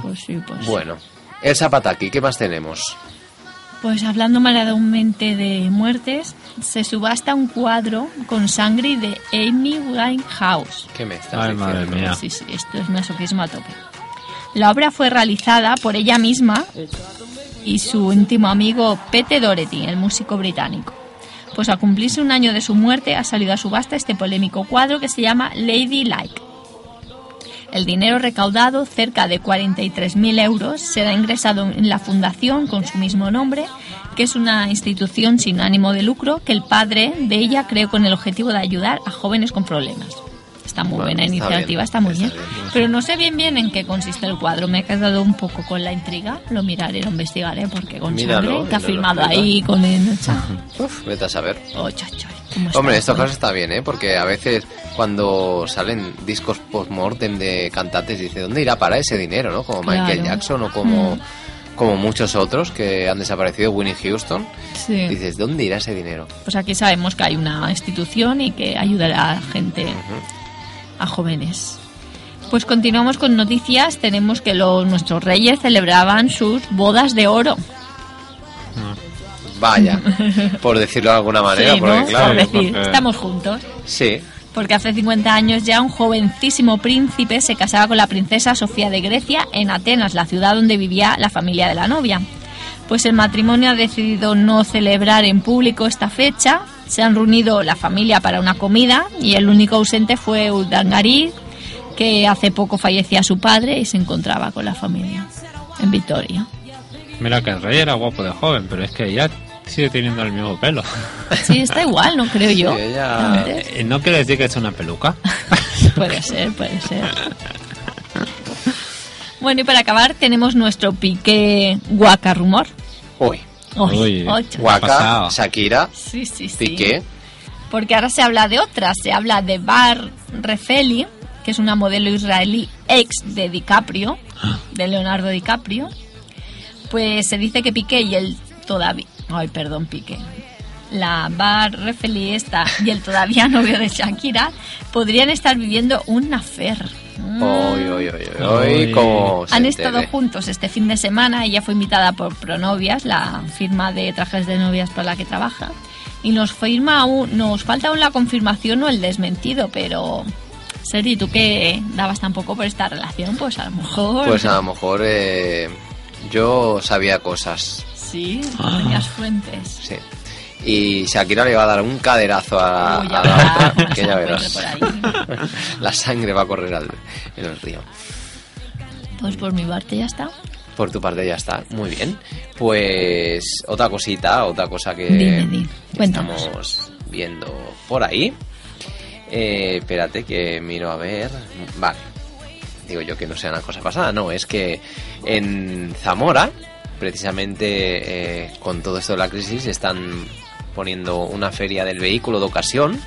Pues sí, pues... Bueno, el Zapataki, ¿qué más tenemos? Pues hablando maladamente de muertes, se subasta un cuadro con sangre de Amy Winehouse. ¿Qué me estás Ay, diciendo? madre mía. Sí, sí, esto es masoquismo a tope. La obra fue realizada por ella misma y su íntimo amigo Pete Doherty, el músico británico. Pues a cumplirse un año de su muerte ha salido a subasta este polémico cuadro que se llama Lady Like. El dinero recaudado, cerca de 43.000 euros, será ingresado en la fundación con su mismo nombre, que es una institución sin ánimo de lucro que el padre de ella creó con el objetivo de ayudar a jóvenes con problemas. Está muy Bueno, buena está iniciativa, bien, está muy está bien. bien. Pero no sé bien bien en qué consiste el cuadro. Me he quedado un poco con la intriga. Lo miraré, lo investigaré, porque con Míralo, sangre que ha míralo, firmado explica. ahí con el... Uf, vete a saber. Oh, chacho, ¿cómo está Hombre, estos casos está bien, ¿eh? Porque a veces cuando salen discos post-mortem de cantantes, dice, ¿dónde irá para ese dinero, no? Como Michael. Jackson o como, Mm. como muchos otros que han desaparecido, Winnie Houston. Sí. Dices, ¿dónde irá ese dinero? Pues aquí sabemos que hay una institución y que ayudará a gente, a jóvenes. Pues continuamos con noticias. Tenemos que los, nuestros reyes celebraban sus bodas de oro. Vaya, por decirlo de alguna manera, Sí, porque ¿no? claro, Por decir, porque- estamos juntos. sí, Porque hace 50 años ya un jovencísimo príncipe se casaba con la princesa Sofía de Grecia en Atenas, la ciudad donde vivía la familia de la novia. Pues el matrimonio ha decidido no celebrar en público esta fecha. Se han reunido la familia para una comida y el único ausente fue Urdangarín, que hace poco fallecía su padre y se encontraba con la familia en Vitoria. Mira que el rey era guapo de joven, pero es que ya sigue teniendo el mismo pelo. Sí, está igual, no creo yo. Sí, ella- Antes. Eh, ¿No quiere decir que es una peluca? Puede ser, puede ser. Bueno, y para acabar tenemos nuestro pique guaca rumor. uy, Uy. Waka. Shakira, Sí, sí, sí. Piqué, Porque ahora se habla de otras. Se habla de Bar Refeli, que es una modelo israelí ex de DiCaprio, de Leonardo DiCaprio. Pues se dice que Piqué y el todavía... Ay, perdón, Piqué. La Bar Refeli esta y el todavía novio de Shakira podrían estar viviendo un affair. Mm. Uy, Uy. como se Han entere. estado juntos este fin de semana. Ella fue invitada por Pronovias, la firma de trajes de novias para la que trabaja. Y nos firma aún, nos falta aún la confirmación o el desmentido, pero Sergi, tú que dabas tan poco por esta relación, pues a lo mejor Pues a lo mejor eh, yo sabía cosas, sí, tenías fuentes. sí. Y Shakira le va a dar un caderazo a, Uy, a ya la otra, que ya verás. la sangre va a correr al- en el río. Pues por mi parte ya está. Por tu parte ya está, muy bien. Pues otra cosita, otra cosa que Dime, estamos viendo por ahí. Eh, espérate que miro a ver. Vale. Digo yo que no sea una cosa pasada, no, es que en Zamora, precisamente eh, con todo esto de la crisis, están poniendo una feria del vehículo de ocasión,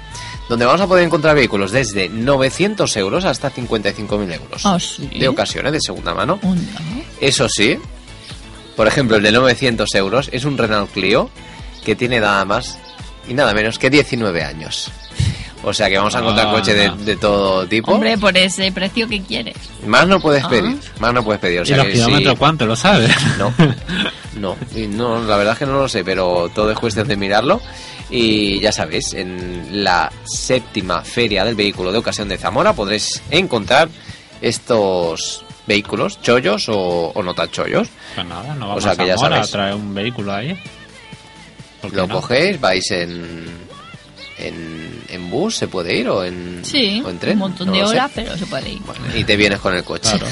donde vamos a poder encontrar vehículos desde 900 euros hasta 55.000 euros. Ah, sí. De ocasión, ¿eh? de segunda mano. Eso sí, por ejemplo, el de 900 euros es un Renault Clio que tiene nada más y nada menos que 19 años. O sea que vamos a encontrar Ah. coches de, de todo tipo. Hombre, por ese precio que quieres. Más no puedes Ah. pedir, más no puedes pedir. O ¿Y los que kilómetros sí- cuánto? ¿Lo sabes? No, no, y no, la verdad es que no lo sé, pero todo es cuestión de mirarlo. Y ya sabéis, en la séptima feria del vehículo de ocasión de Zamora podréis encontrar estos vehículos, chollos o, o no tan chollos. Pues nada, no O vamos sea que a ya Zamora a sabéis. traer un vehículo ahí. ¿Por qué Lo no? cogéis, vais en, en, en bus, se puede ir, o en, Sí, o en tren. un montón no de horas, pero se puede ir. Y te vienes con el coche. Claro.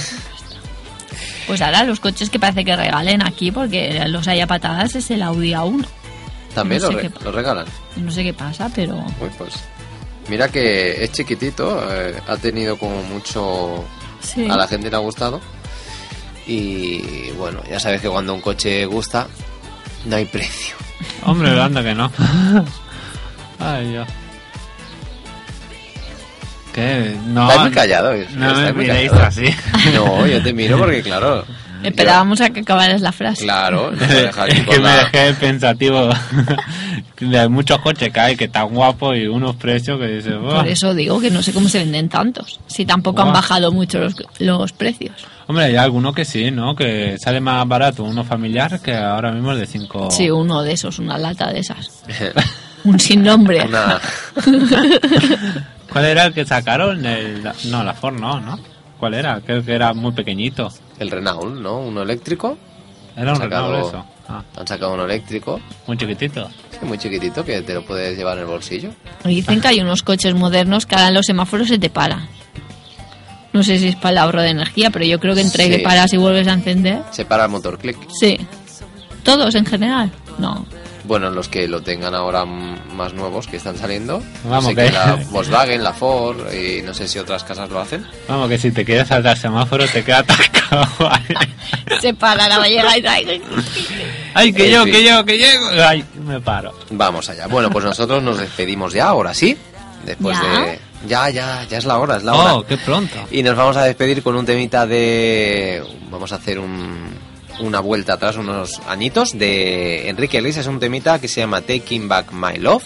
Pues ahora los coches que parece que regalen aquí, porque los hay a patadas, es el Audi A1. También No lo, re- regalan. No sé qué pasa, pero... Uy, pues. Mira que es chiquitito, eh, ha tenido como mucho. Sí. A la gente le ha gustado. Y bueno, ya sabes que cuando un coche gusta, no hay precio. Hombre, anda que no. Ay, Dios. ¿Qué? No, Estás muy callado. es- no me miréis callado. así. No, yo te miro porque, claro. Esperábamos a que acabaras la frase. Claro, no es que me dejé pensativo de muchos coches que hay que están guapos y unos precios que dices, "Buah". Por eso digo que no sé cómo se venden tantos. Si tampoco han Buah. bajado mucho los, los precios. Hombre, hay algunos que sí, ¿no? Que sale más barato uno familiar que ahora mismo el de 5. Sí, uno de esos, una lata de esas. Un sin nombre. Una- ¿Cuál era el que sacaron? El, no, la Ford no, ¿no? ¿Cuál era? Creo que era muy pequeñito. el Renault, ¿no? Uno eléctrico. Era un Sacado- Renault eso. Ah, Han sacado uno eléctrico, muy chiquitito. sí, muy chiquitito, que te lo puedes llevar en el bolsillo. Y dicen que hay unos coches modernos que ahora en los semáforos se te paran. No sé si es para el ahorro de energía, pero yo creo que entre Sí. que paras y vuelves a encender. Se para el motor click. Sí. ¿Todos en general? No. Bueno, los que lo tengan ahora más nuevos que están saliendo. Vamos, sé que- que la Volkswagen, la Ford y no sé si otras casas lo hacen. Vamos, que si te quieres saltar semáforo te queda atascado. Se para la vallega y trae. Ay, que En yo, fin. que yo, que llego. Ay, me paro. Vamos allá. Bueno, pues nosotros nos despedimos ya, ahora sí. Después ¿Ya? de... Ya, ya, ya es la hora, es la hora. Oh, qué pronto. Y nos vamos a despedir con un temita de... Vamos a hacer un, una vuelta atrás, unos añitos, de Enrique Iglesias, un temita que se llama Taking Back My Love.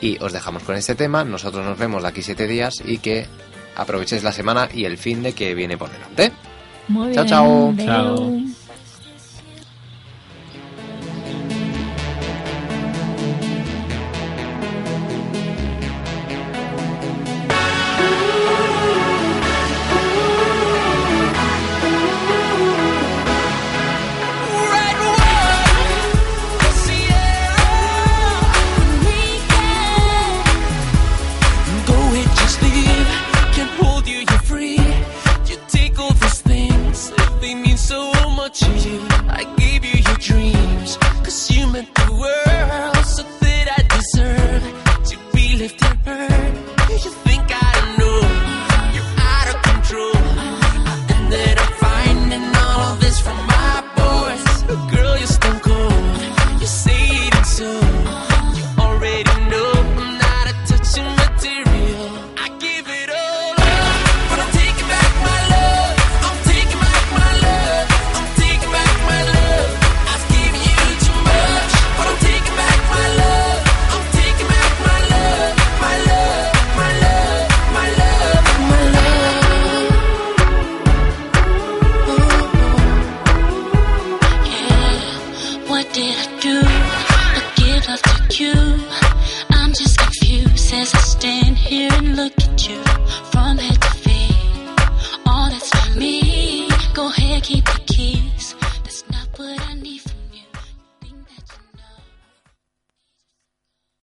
Y os dejamos con este tema, nosotros nos vemos de aquí siete días y que aprovechéis la semana y el fin de que viene por delante. Chao, chao. Chao.